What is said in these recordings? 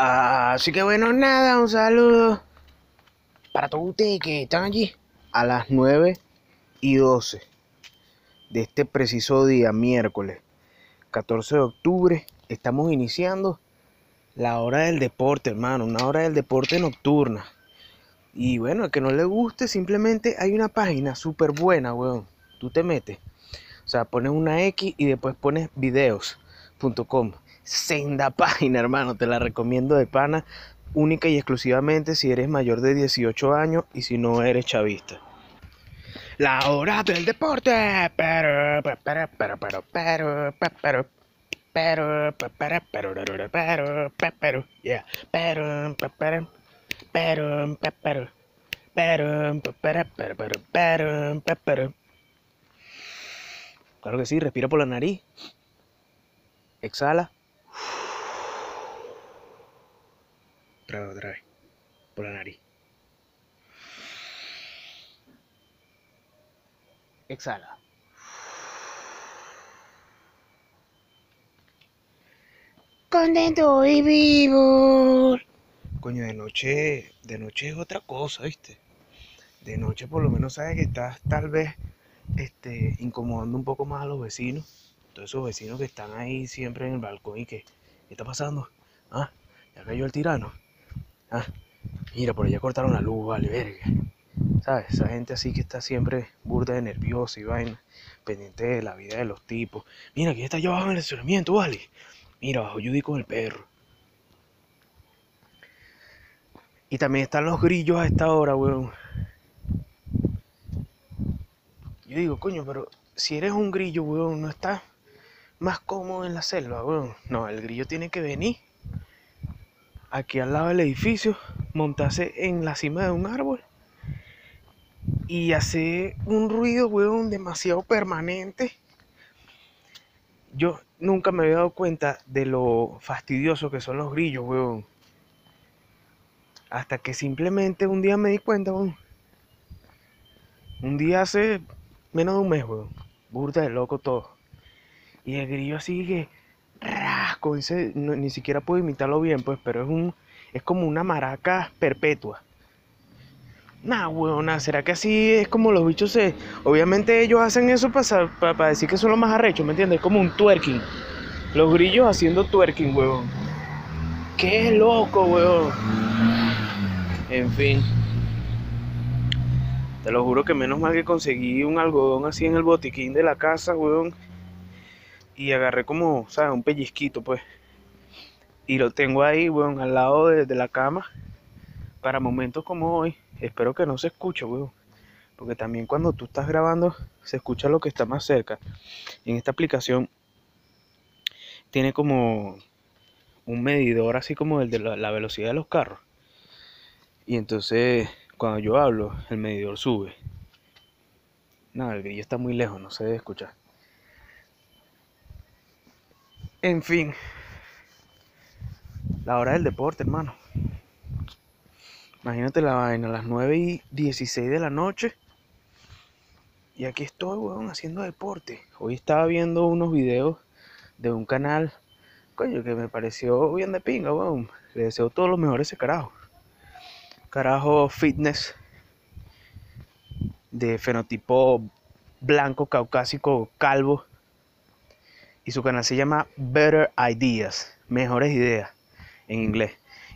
Así que bueno, nada, un saludo para todos ustedes que están allí a las 9 y 12 de este preciso día, miércoles 14 de octubre. Estamos iniciando la hora del deporte, hermano, una hora del deporte nocturna. Y bueno, a que no le guste, simplemente hay una página súper buena, weón. Tú te metes. O sea, pones una X y después pones videos.com. Senda página, hermano. Te la recomiendo de pana. Única y exclusivamente si eres mayor de 18 años y si no eres chavista. La hora del deporte. Pero, pero, pero, pero, pero, pero, pero, pero, pero, pero, pero, pero, pero, pero, pero, pero, pero, pero, pero. Claro que sí, respira por la nariz. Exhala. Otra vez, otra vez. Por la nariz. Exhala. Contento y vivo. Coño, de noche, de noche es otra cosa, ¿viste? De noche por lo menos sabes que estás tal vez este, incomodando un poco más a los vecinos. Todos esos vecinos que están ahí siempre en el balcón y que, ¿qué está pasando? Ah, ya cayó el tirano. Ah, mira, por allá cortaron la luz, vale, verga. ¿Sabes? Esa gente así que está siempre burda de nerviosa y vaina, pendiente de la vida de los tipos. Mira, que está allá abajo en el estacionamiento, vale. Mira, bajo Judy con el perro. Y también están los grillos a esta hora, weón. Yo digo, coño, pero si eres un grillo, weón, no estás más cómodo en la selva, weón. No, el grillo tiene que venir aquí al lado del edificio, montarse en la cima de un árbol y hacer un ruido, weón, demasiado permanente. Yo nunca me había dado cuenta de lo fastidioso que son los grillos, weón. Hasta que simplemente un día me di cuenta, weón. Un día hace menos de un mes, weón. Burda de loco todo. Y el grillo así que ni siquiera puedo imitarlo bien, pues, pero es un es como una maraca perpetua. Nah, weón, ¿será que así es como los bichos se... Obviamente ellos hacen eso para, para, decir que son los más arrechos, ¿me entiendes? Es como un twerking. Los grillos haciendo twerking, weón. Qué loco, weón. En fin. Te lo juro que menos mal que conseguí un algodón así en el botiquín de la casa, weón. Y agarré como, ¿sabes? Un pellizquito, pues. Y lo tengo ahí, weón, al lado de, de la cama. Para momentos como hoy. Espero que no se escuche, weón. Porque también cuando tú estás grabando se escucha lo que está más cerca. En esta aplicación tiene como un medidor así como el de la, velocidad de los carros. Y entonces cuando yo hablo, el medidor sube. No, el grillo está muy lejos, no se debe escuchar. En fin, la hora del deporte, hermano. Imagínate la vaina, a las 9 y 16 de la noche. Y aquí estoy, weón, haciendo deporte. Hoy estaba viendo unos videos de un canal, coño, que me pareció bien de pinga, weón. Le deseo todos los mejores ese carajo. Carajo fitness de fenotipo blanco, caucásico, calvo. Y su canal se llama Better Ideas, mejores ideas en inglés.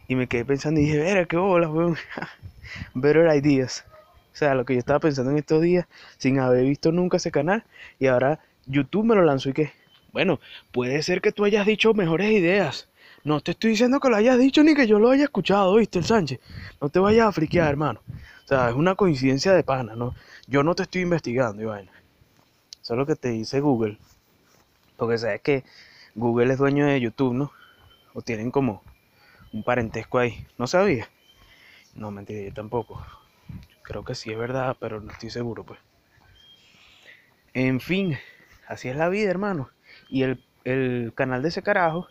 Y me quedé pensando y dije, verá, qué bolas, weón. Better Ideas. O sea, lo que yo estaba pensando en estos días, sin haber visto nunca ese canal. Y ahora YouTube me lo lanzó y que, bueno, puede ser que tú hayas dicho mejores ideas. No te estoy diciendo que lo hayas dicho ni que yo lo haya escuchado, ¿viste, el Sánchez? No te vayas a friquear, hermano. O sea, es una coincidencia de pana, ¿no? Yo no te estoy investigando, vaina. Eso que te dice Google. Porque sabes que Google es dueño de YouTube, ¿no? O tienen como un parentesco ahí. ¿No sabía? No, mentira, yo tampoco. Creo que sí es verdad, pero no estoy seguro, pues. En fin, así es la vida, hermano. Y el, el canal de ese carajo,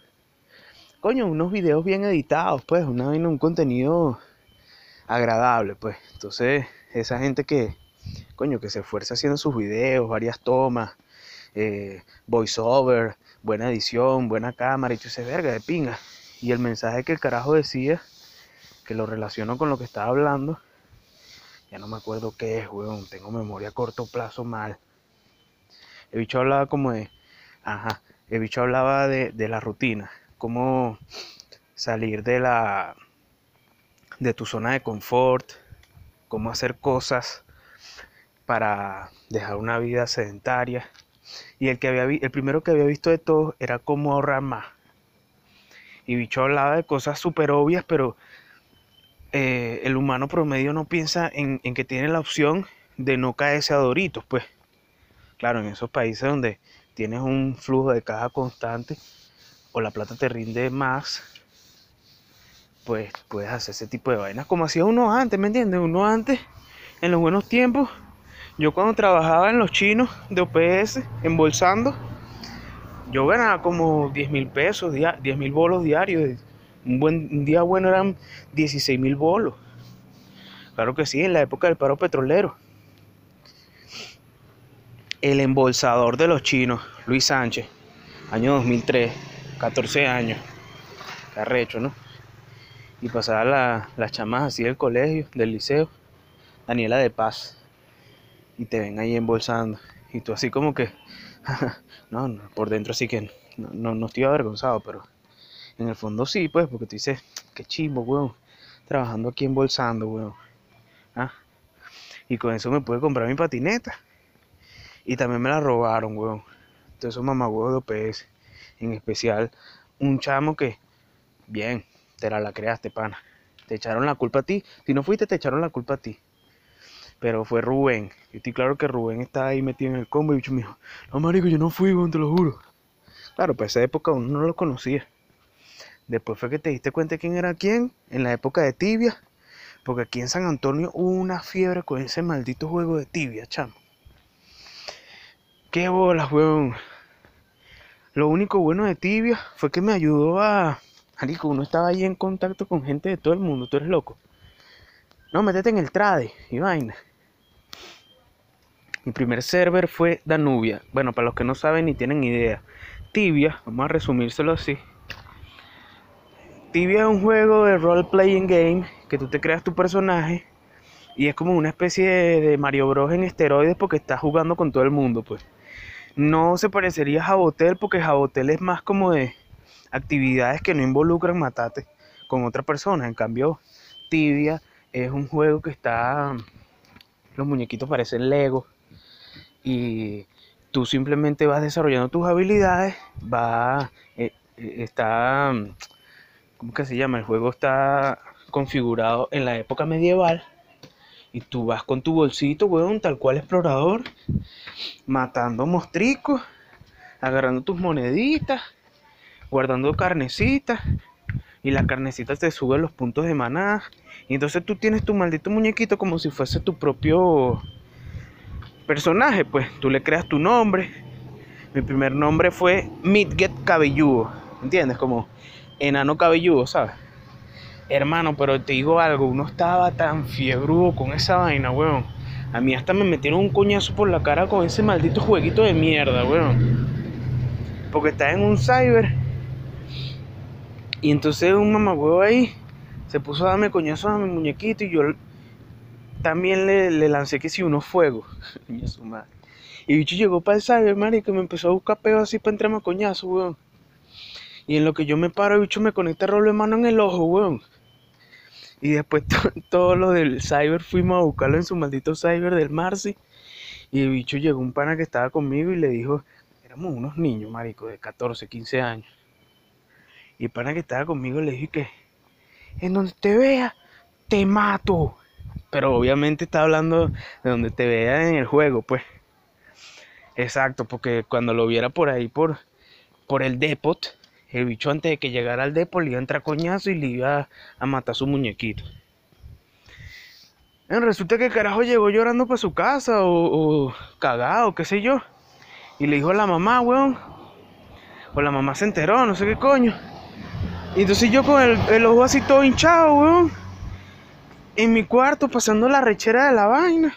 coño, unos videos bien editados, pues, una, un contenido agradable, pues. Entonces, esa gente que, coño, que se esfuerza haciendo sus videos, varias tomas, eh, voiceover, buena edición, buena cámara, y tú dices, verga, de pinga. Y el mensaje que el carajo decía, que lo relaciono con lo que estaba hablando, ya no me acuerdo qué es, weón. Tengo memoria a corto plazo mal. El bicho hablaba como de. Ajá. El bicho hablaba de, de la rutina. Cómo salir de la. de tu zona de confort. Cómo hacer cosas para dejar una vida sedentaria. Y el, que había, el primero que había visto de todo era cómo ahorrar más. Y bicho hablaba de cosas súper obvias, pero eh, el humano promedio no piensa en, que tiene la opción de no caerse a doritos, pues. Claro, en esos países donde tienes un flujo de caja constante o la plata te rinde más, pues puedes hacer ese tipo de vainas como hacía uno antes, ¿me entiendes? Uno antes, en los buenos tiempos, yo cuando trabajaba en los chinos de OPS, embolsando, yo ganaba como 10 mil pesos, 10 mil bolos diarios un buen día bueno eran 16 mil bolos. Claro que sí, en la época del paro petrolero. El embolsador de los chinos, Luis Sánchez, año 2003, 14 años. Carrecho, ¿no? Y pasaba las chamas así del colegio, del liceo, Daniela de Paz. Y te ven ahí embolsando. Y tú así como que, no, no, por dentro sí que no, no, no estoy avergonzado, pero en el fondo sí, pues, porque tú dices, qué chimbo, weón. Trabajando aquí embolsando, weón. ¿Ah? Y con eso me pude comprar mi patineta. Y también me la robaron, weón. Entonces esos mamagüevos de OPS. En especial, un chamo que, bien, te la creaste, pana. Te echaron la culpa a ti. Si no fuiste, te echaron la culpa a ti. Pero fue Rubén. Yo estoy claro que Rubén estaba ahí metido en el combo y bicho me dijo, no marico, yo no fui, te lo juro. Claro, pues esa época uno no lo conocía. Después fue que te diste cuenta quién era quién en la época de tibia. Porque aquí en San Antonio hubo una fiebre con ese maldito juego de tibia, chamo. Qué bolas, weón. Lo único bueno de tibia fue que me ayudó a. Marico, uno estaba ahí en contacto con gente de todo el mundo. Tú eres loco. No, métete en el trade y vaina. Mi primer server fue Danubia. Bueno, para los que no saben ni tienen idea. Tibia, vamos a resumírselo así Tibia es un juego de role playing game que tú te creas tu personaje y es como una especie de, Mario Bros en esteroides porque estás jugando con todo el mundo, pues. No se parecería a Jabotel porque Jabotel es más como de actividades que no involucran matarte con otra persona. En cambio, Tibia es un juego que está los muñequitos parecen Lego y tú simplemente vas desarrollando tus habilidades, va eh, eh, está ¿cómo que se llama? El juego está configurado en la época medieval y tú vas con tu bolsito, weón, tal cual explorador, matando mostricos, agarrando tus moneditas, guardando carnecitas y la carnecita te sube los puntos de maná y entonces tú tienes tu maldito muñequito como si fuese tu propio personaje, pues tú le creas tu nombre. Mi primer nombre fue Midget Cabelludo, ¿entiendes? Como enano cabelludo, ¿sabes? Hermano, pero te digo algo, uno estaba tan fiebrudo con esa vaina, weón. A mí hasta me metieron un coñazo por la cara con ese maldito jueguito de mierda, weón. Porque está en un cyber. Y entonces un mamagüevo ahí se puso a darme coñazo a mi muñequito y yo también le, lancé que si unos fuegos. y bicho llegó para el cyber, y que me empezó a buscar peo así para entrarme a coñazo, weón. Y en lo que yo me paro, el bicho me conecta el de mano en el ojo, weón. Y después todo lo del cyber fuimos a buscarlo en su maldito cyber del Marcy. Y el bicho llegó un pana que estaba conmigo y le dijo, éramos unos niños, marico, de 14, 15 años. Y el pana que estaba conmigo le dije que, en donde te vea, te mato. Pero obviamente está hablando de donde te vea en el juego, pues. Exacto, porque cuando lo viera por ahí, por, por el depot, el bicho antes de que llegara al depo le iba a entrar coñazo y le iba a matar a su muñequito. Resulta que el carajo llegó llorando para su casa o, o, cagado, qué sé yo. Y le dijo a la mamá, weón. O la mamá se enteró, no sé qué coño. Y entonces yo con el, el ojo así todo hinchado, weón. En mi cuarto pasando la rechera de la vaina.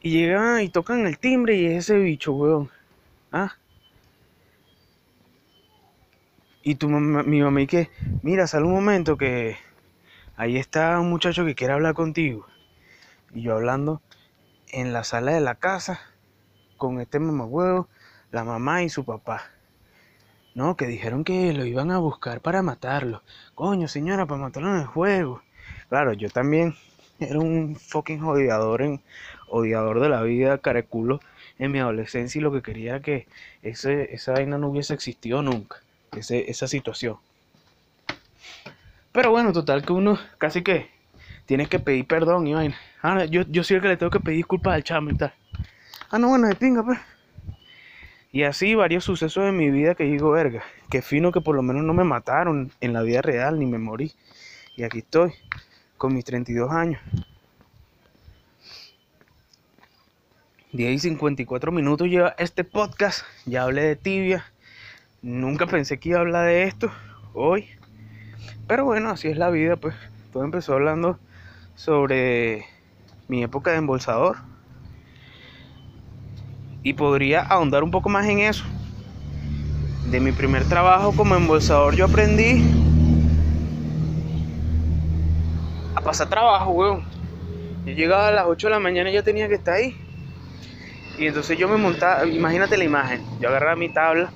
Y llegan y tocan el timbre y es ese bicho, weón. Ah. Y tu mamá, mi mamá y que, mira, sale un momento que ahí está un muchacho que quiere hablar contigo. Y yo hablando en la sala de la casa con este mamagüevo, la mamá y su papá. No, que dijeron que lo iban a buscar para matarlo. Coño, señora, para matarlo en el juego. Claro, yo también era un fucking odiador, en, odiador de la vida, careculo, en mi adolescencia y lo que quería que ese, esa vaina no hubiese existido nunca esa situación. Pero bueno, total que uno casi que tiene que pedir perdón y vaina. Ah, yo, yo soy el que le tengo que pedir disculpas al chamo y tal. Ah, no, bueno, de pinga, pues. Y así varios sucesos en mi vida que digo, verga, que fino que por lo menos no me mataron en la vida real ni me morí. Y aquí estoy, con mis 32 años. 10 y 54 minutos lleva este podcast. Ya hablé de tibia, Nunca pensé que iba a hablar de esto hoy. Pero bueno, así es la vida, pues. Todo empezó hablando sobre mi época de embolsador. Y podría ahondar un poco más en eso. De mi primer trabajo como embolsador yo aprendí a pasar trabajo, weón. Yo llegaba a las 8 de la mañana y ya tenía que estar ahí. Y entonces yo me montaba, imagínate la imagen, yo agarraba mi tabla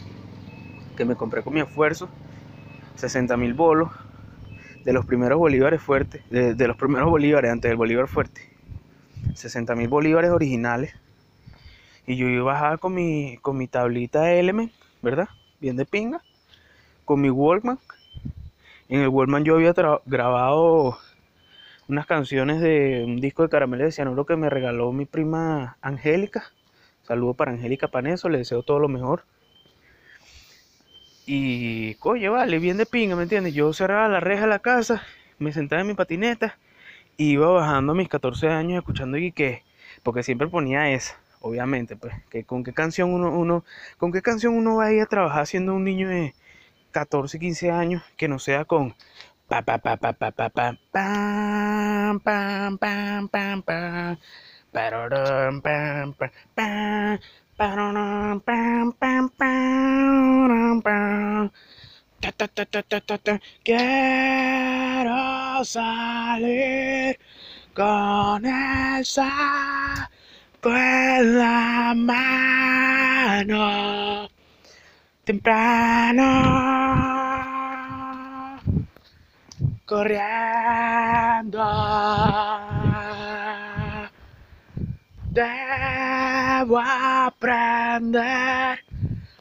que me compré con mi esfuerzo, 60 mil bolos, de los primeros bolívares fuertes, de, los primeros bolívares antes del bolívar fuerte, 60 mil bolívares originales. Y yo iba a bajar con mi, con mi tablita Element, ¿verdad? Bien de pinga, con mi Walkman. En el Walkman yo había grabado unas canciones de un disco de Caramelo de Cianuro que me regaló mi prima Angélica. Saludo para Angélica Paneso, le deseo todo lo mejor. Y, coño, vale, bien de pinga, ¿me entiendes? Yo cerraba la reja de la casa, me sentaba en mi patineta, iba bajando a mis 14 años escuchando y que, porque siempre ponía esa, obviamente, pues, que con qué canción uno, uno, con qué canción uno va a ir a trabajar siendo un niño de 14, 15 años, que no sea con pa pa pa pa pa pa pa pam pam pam pam pam pam pam pam Quiero salir con el saco en la mano temprano. Corriendo. Debo aprender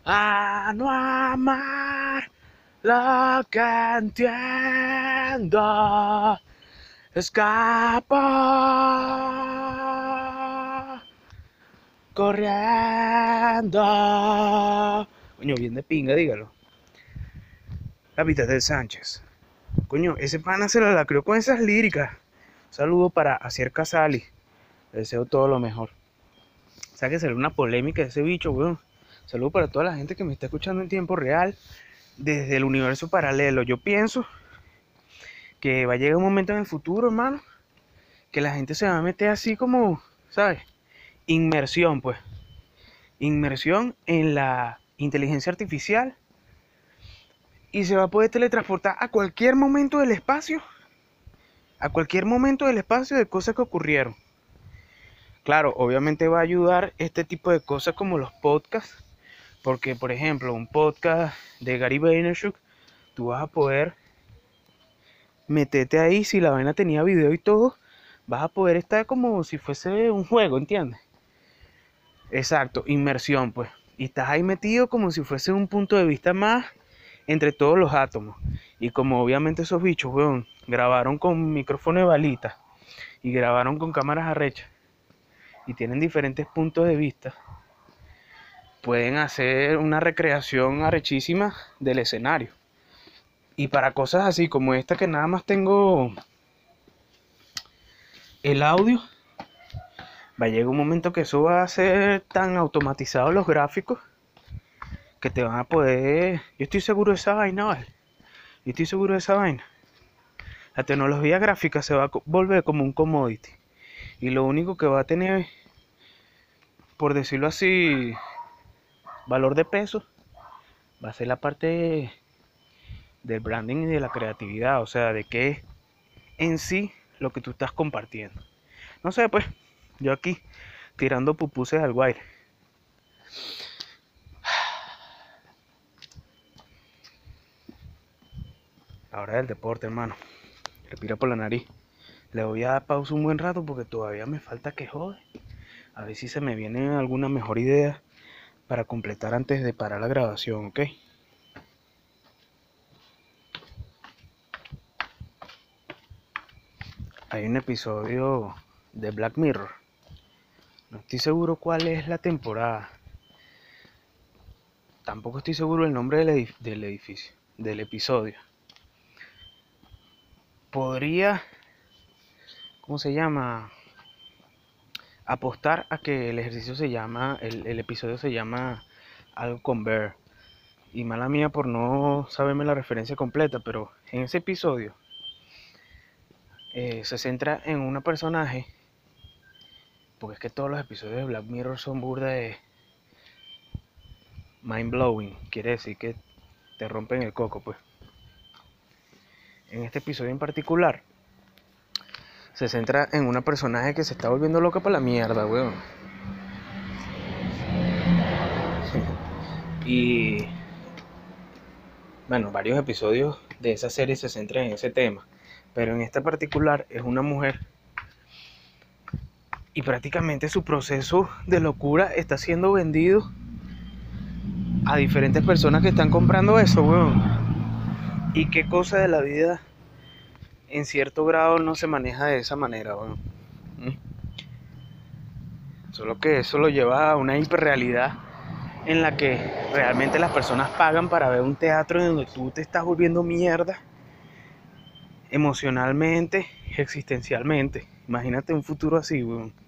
a no amar lo que entiendo. Escapo corriendo. Coño, bien de pinga, dígalo. La vida de Sánchez. Coño, ese pana se la crió con esas líricas. saludo para Acier Casali deseo todo lo mejor. O sea que será una polémica ese bicho, weón. Saludos para toda la gente que me está escuchando en tiempo real desde el universo paralelo. Yo pienso que va a llegar un momento en el futuro, hermano, que la gente se va a meter así como, ¿sabes? Inmersión, pues. Inmersión en la inteligencia artificial y se va a poder teletransportar a cualquier momento del espacio. A cualquier momento del espacio de cosas que ocurrieron. Claro, obviamente va a ayudar este tipo de cosas como los podcasts, porque por ejemplo, un podcast de Gary Vaynerchuk, tú vas a poder meterte ahí si la vaina tenía video y todo, vas a poder estar como si fuese un juego, ¿entiendes? Exacto, inmersión, pues. Y estás ahí metido como si fuese un punto de vista más entre todos los átomos. Y como obviamente esos bichos, weón, grabaron con micrófono de balita y grabaron con cámaras arrechas y tienen diferentes puntos de vista, pueden hacer una recreación arrechísima del escenario. Y para cosas así como esta que nada más tengo el audio, va a llegar un momento que eso va a ser tan automatizado los gráficos que te van a poder... Yo estoy seguro de esa vaina, ¿vale? Yo estoy seguro de esa vaina. La tecnología gráfica se va a volver como un commodity. Y lo único que va a tener por decirlo así, valor de peso, va a ser la parte del branding y de la creatividad, o sea, de qué es en sí lo que tú estás compartiendo. No sé, pues, yo aquí tirando pupuses al guaire. Ahora del deporte, hermano. Respira por la nariz. Le voy a dar pausa un buen rato porque todavía me falta que jode. A ver si se me viene alguna mejor idea para completar antes de parar la grabación, ¿ok? Hay un episodio de Black Mirror. No estoy seguro cuál es la temporada. Tampoco estoy seguro el nombre del, del edificio, del episodio. Podría, ¿cómo se llama? apostar a que el ejercicio se llama, el, episodio se llama algo con Bear. Y mala mía por no saberme la referencia completa, pero en ese episodio eh, se centra en una personaje, porque es que todos los episodios de Black Mirror son burda de mind blowing, quiere decir que te rompen el coco, pues. En este episodio en particular, se centra en una personaje que se está volviendo loca para la mierda, weón. y bueno, varios episodios de esa serie se centran en ese tema, pero en este particular es una mujer y prácticamente su proceso de locura está siendo vendido a diferentes personas que están comprando eso, weón. Y qué cosa de la vida en cierto grado no se maneja de esa manera. Bueno. ¿Mm? Solo que eso lo lleva a una hiperrealidad en la que realmente las personas pagan para ver un teatro en donde tú te estás volviendo mierda emocionalmente, existencialmente. Imagínate un futuro así, weón.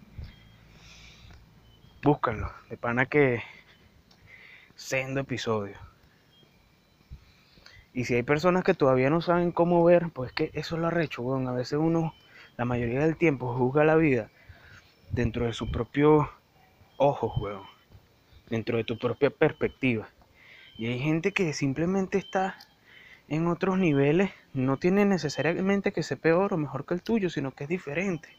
Búscanlo, de pana que sendo episodio. Y si hay personas que todavía no saben cómo ver, pues que eso es lo arrecho, weón. A veces uno, la mayoría del tiempo, juzga la vida dentro de su propio ojo, weón. Dentro de tu propia perspectiva. Y hay gente que simplemente está en otros niveles, no tiene necesariamente que ser peor o mejor que el tuyo, sino que es diferente.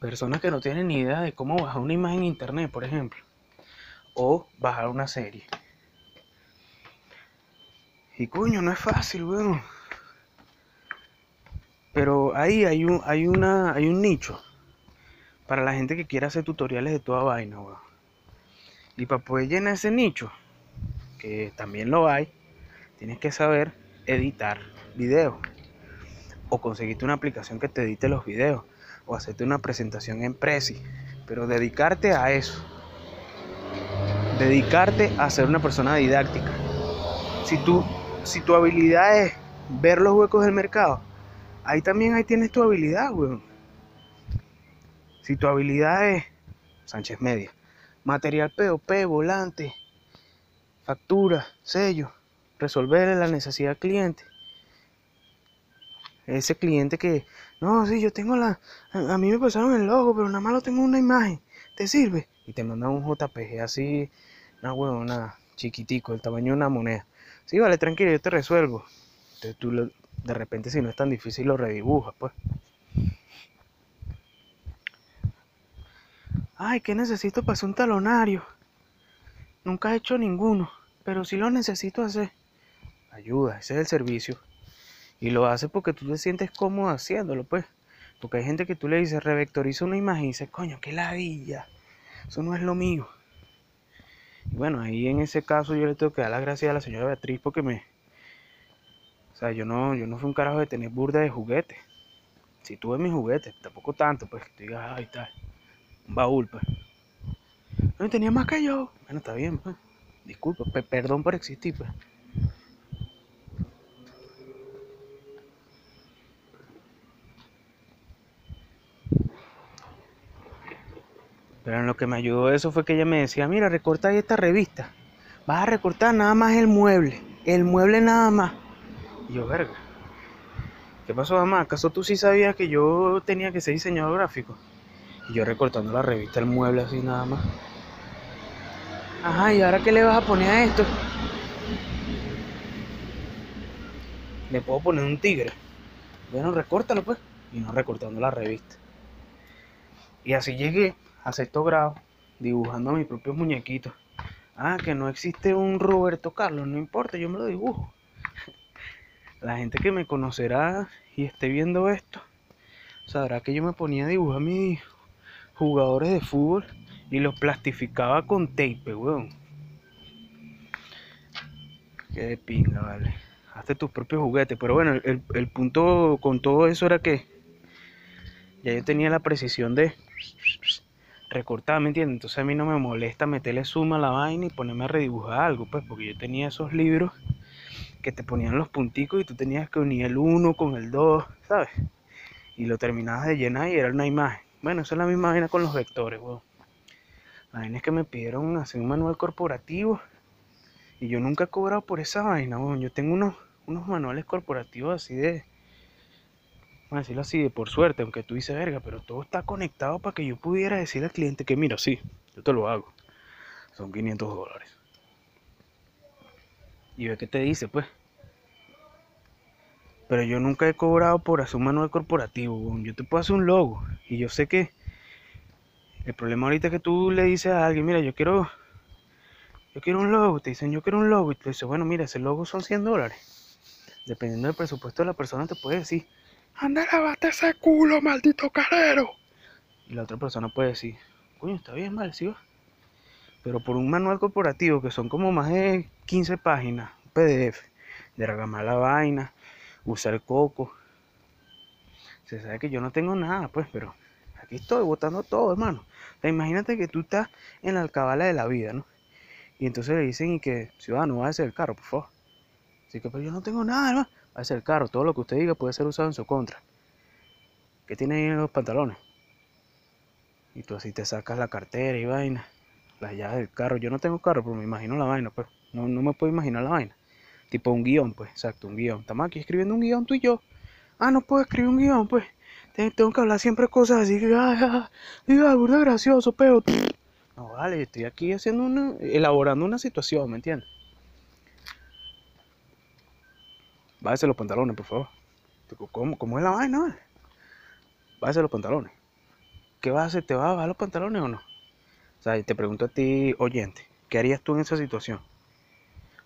Personas que no tienen ni idea de cómo bajar una imagen en internet, por ejemplo. O bajar una serie. Y coño, no es fácil, weón. Pero ahí hay un, hay una, hay un nicho para la gente que quiera hacer tutoriales de toda vaina, weón. Y para poder llenar ese nicho, que también lo hay, tienes que saber editar videos. O conseguirte una aplicación que te edite los videos. O hacerte una presentación en Prezi. Pero dedicarte a eso. Dedicarte a ser una persona didáctica. Si tú si tu habilidad es ver los huecos del mercado, ahí también ahí tienes tu habilidad. Si tu habilidad es Sánchez Media, material POP, volante, factura, sello, resolver la necesidad del cliente. Ese cliente que, no, sí, yo tengo la, a, mí me pasaron el logo, pero nada más lo tengo una imagen, ¿te sirve? Y te manda un JPG así, una huevona chiquitico, el tamaño de una moneda. Sí, vale, tranquilo, yo te resuelvo. Entonces tú de repente si no es tan difícil lo redibujas, pues. Ay, ¿qué necesito para hacer un talonario? Nunca he hecho ninguno, pero sí lo necesito hacer. Ayuda, ese es el servicio. Y lo hace porque tú te sientes cómodo haciéndolo, pues. Porque hay gente que tú le dices, revectoriza una imagen y dice, coño, qué ladilla. Eso no es lo mío. Bueno, ahí en ese caso yo le tengo que dar las gracias a la señora Beatriz porque me... O sea, yo no, yo no fui un carajo de tener burda de juguetes. Si tuve mis juguetes, tampoco tanto, pues que tú digas, ay, tal. Un baúl, pues. No tenía más que yo. Bueno, está bien, pues. Disculpa, perdón por existir, pues. Pero en lo que me ayudó eso fue que ella me decía, mira, recorta ahí esta revista. Vas a recortar nada más el mueble. El mueble nada más. Y yo, verga. ¿Qué pasó, mamá? ¿Acaso tú sí sabías que yo tenía que ser diseñador gráfico? Y yo recortando la revista, el mueble así nada más. Ajá, ¿y ahora qué le vas a poner a esto? le puedo poner un tigre. Bueno, recórtalo pues. Y no recortando la revista. Y así llegué a sexto grado, dibujando a mis propios muñequitos. Ah, que no existe un Roberto Carlos, no importa, yo me lo dibujo. La gente que me conocerá y esté viendo esto, sabrá que yo me ponía a dibujar mis jugadores de fútbol y los plastificaba con tape, weón. Qué de pinga, vale. Hazte tus propios juguetes. Pero bueno, el, el punto con todo eso era que ya yo tenía la precisión de recortar, ¿me entiendes? Entonces a mí no me molesta meterle suma a la vaina y ponerme a redibujar algo, pues, porque yo tenía esos libros que te ponían los punticos y tú tenías que unir el 1 con el 2, ¿sabes? Y lo terminabas de llenar y era una imagen. Bueno, eso es la misma vaina con los vectores, weón. La vaina es que me pidieron hacer un manual corporativo y yo nunca he cobrado por esa vaina, weón. Yo tengo unos, unos manuales corporativos así de, vamos a decirlo así, de por suerte, aunque tú dices verga, pero todo está conectado para que yo pudiera decirle al cliente que mira, sí, yo te lo hago. Son 500 dólares. Y ve qué te dice, pues. Pero yo nunca he cobrado por hacer un manual corporativo. Yo te puedo hacer un logo. Y yo sé que el problema ahorita es que tú le dices a alguien, mira, yo quiero, yo quiero un logo. Te dicen, yo quiero un logo. Y tú dices, bueno, mira, ese logo son 100 dólares. Dependiendo del presupuesto de la persona, te puede decir, anda, lavate ese culo, maldito carero. Y la otra persona puede decir, coño, está bien, mal, sí va. Pero por un manual corporativo que son como más de 15 páginas, PDF, derramar la vaina, usar coco. Se sabe que yo no tengo nada, pues, pero aquí estoy botando todo, hermano. O sea, imagínate que tú estás en la alcabala de la vida, ¿no? Y entonces le dicen y que, ciudadano, va a ser el carro, por favor. Así que, pero yo no tengo nada, hermano. Va a ser el carro. Todo lo que usted diga puede ser usado en su contra. ¿Qué tiene ahí en los pantalones? Y tú así te sacas la cartera y vaina. Las llaves del carro. Yo no tengo carro, pero me imagino la vaina, pues. No, no me puedo imaginar la vaina. Tipo un guion, pues, exacto, un guion. Estamos aquí escribiendo un guion tú y yo. Ah, no puedo escribir un guion, pues. Tengo que hablar siempre cosas así que, ay, ay, ay, burda gracioso, pero. No, vale, estoy aquí haciendo una. elaborando una situación, ¿me entiendes? Bájese los pantalones, por favor. ¿Cómo, es la vaina? Bájese los pantalones. ¿Qué vas a hacer? ¿Te vas a bajar los pantalones o no? O sea, te pregunto a ti, oyente, ¿qué harías tú en esa situación?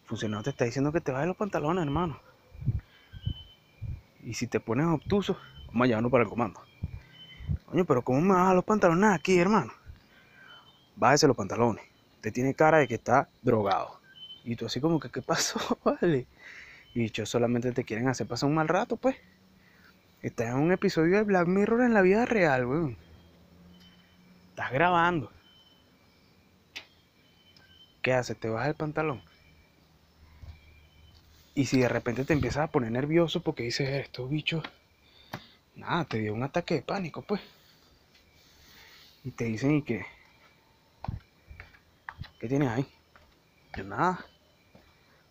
Funcionario te está diciendo que te bajes los pantalones, hermano. Y si te pones obtuso, vamos a llevarnos para el comando. Coño, pero ¿cómo me bajas los pantalones aquí, hermano? Bájese los pantalones. Te tiene cara de que está drogado. Y tú así como que, ¿qué pasó? Vale. Y dicho, solamente te quieren hacer pasar un mal rato, pues. Estás en un episodio de Black Mirror en la vida real, weón. Estás grabando. ¿Qué haces? ¿Te bajas el pantalón? Y si de repente te empiezas a poner nervioso porque dices, estos bichos, nada, te dio un ataque de pánico, pues. Y te dicen, ¿y qué? ¿Qué tienes ahí? Yo nada.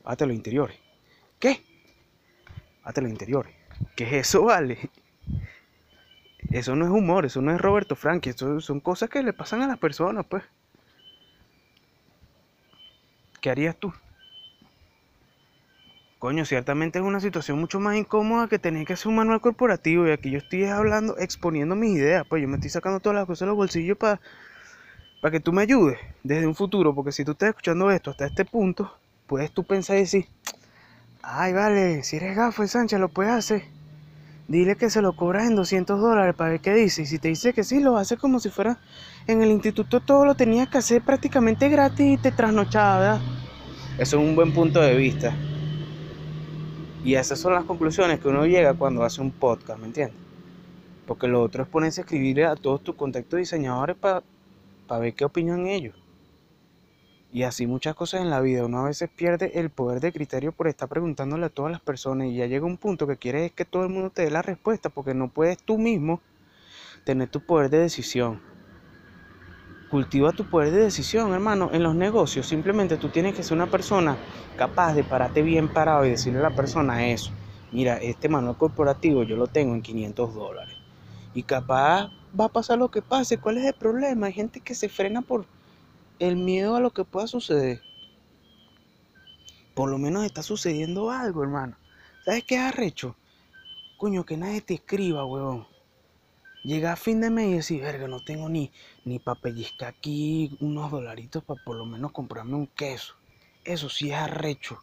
Bájate los interiores. ¿Qué? Bájate los interiores. ¿Qué es eso, vale? Eso no es humor, eso no es Roberto Frankie, eso son cosas que le pasan a las personas, pues. ¿Qué harías tú? Coño, ciertamente es una situación mucho más incómoda que tener que hacer un manual corporativo y aquí yo estoy hablando, exponiendo mis ideas, pues yo me estoy sacando todas las cosas de los bolsillos para para que tú me ayudes desde un futuro, porque si tú estás escuchando esto hasta este punto, puedes tú pensar y decir, ay, vale, si eres gafo, Sánchez, lo puedes hacer. Dile que se lo cobras en 200 dólares para ver qué dice. Y si te dice que sí, lo hace como si fuera en el instituto todo lo tenías que hacer prácticamente gratis y te trasnochaba. Eso es un buen punto de vista. Y esas son las conclusiones que uno llega cuando hace un podcast, ¿me entiendes? Porque lo otro es ponerse a escribirle a todos tus contactos diseñadores para ver qué opinan ellos. Y así muchas cosas en la vida. Uno a veces pierde el poder de criterio por estar preguntándole a todas las personas y ya llega un punto que quieres que todo el mundo te dé la respuesta porque no puedes tú mismo tener tu poder de decisión. Cultiva tu poder de decisión, hermano. En los negocios simplemente tú tienes que ser una persona capaz de pararte bien parado y decirle a la persona eso. Mira, este manual corporativo yo lo tengo en 500 dólares. Y capaz va a pasar lo que pase. ¿Cuál es el problema? Hay gente que se frena por el miedo a lo que pueda suceder. Por lo menos está sucediendo algo, hermano. ¿Sabes qué es arrecho? Coño, que nadie te escriba, huevón. Llega a fin de mes y decir, verga, no tengo ni, ni para aquí unos dolaritos para por lo menos comprarme un queso. Eso sí es arrecho.